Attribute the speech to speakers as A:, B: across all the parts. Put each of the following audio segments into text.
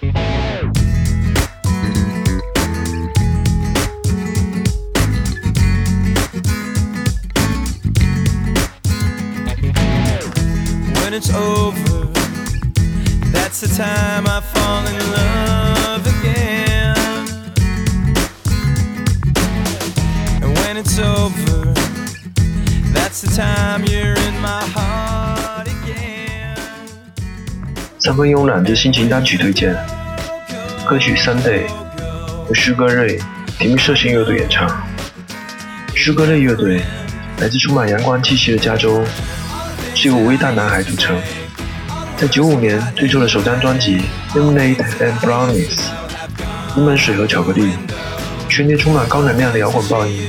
A: When it's over, that's the time I fall in love again. And when it's over, that's the time you're
B: 三分慵懒之心情单曲推荐，歌曲《Sunday》由诗歌瑞提名社星乐队演唱。诗歌类乐队来自充满阳光气息的加州，是由五位大男孩组成。在95年推出了首张专辑《Lemonade and Brownies》，柠檬水和巧克力，全年充满高能量的摇滚爆音、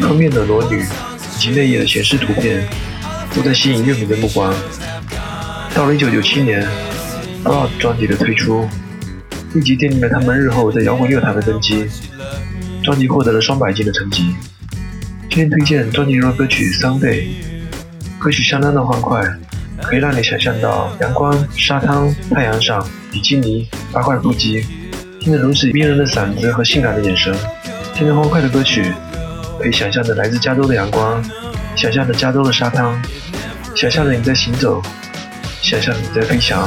B: 封面的裸女以及内页的显示图片，都在吸引乐迷的目光。到了1997年，《Blood》专辑的推出，立即奠定了他们日后在摇滚乐坛的根基。专辑获得了双百金的成绩。今天推荐专辑中的歌曲《Sunday》，歌曲相当的欢快，可以让你想象到阳光、沙滩、太阳上、比基尼、八块腹肌，听着如此迷人的嗓子和性感的眼神，听着欢快的歌曲，可以想象着来自加州的阳光，想象着加州的沙滩，想象着你在行走，想象着你在飞翔。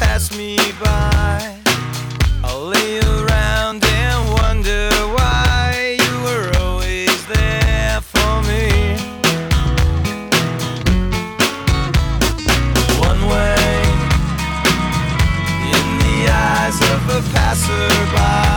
A: passed me by, I'll lay around and wonder why you were always there for me. One way, in the eyes of a passerby.